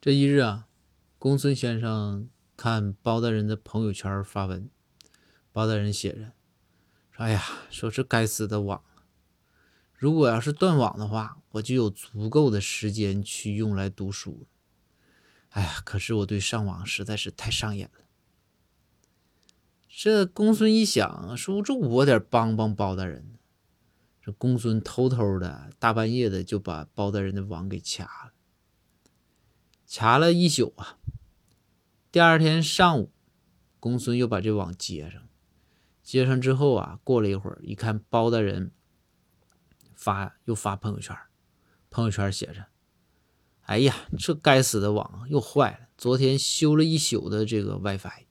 这一日啊，公孙先生看包大人的朋友圈发文，包大人写着说：“哎呀，说这该死的网，如果要是断网的话，我就有足够的时间去用来读书。哎呀，可是我对上网实在是太上瘾了。”这公孙一想，说：“这我得帮帮包大人。”这公孙偷偷的大半夜的就把包大人的网给掐了。查了一宿啊！第二天上午，公孙又把这网接上。接上之后啊，过了一会儿，一看包大人发又发朋友圈，朋友圈写着：“哎呀，这该死的网又坏了，昨天修了一宿的这个 WiFi。”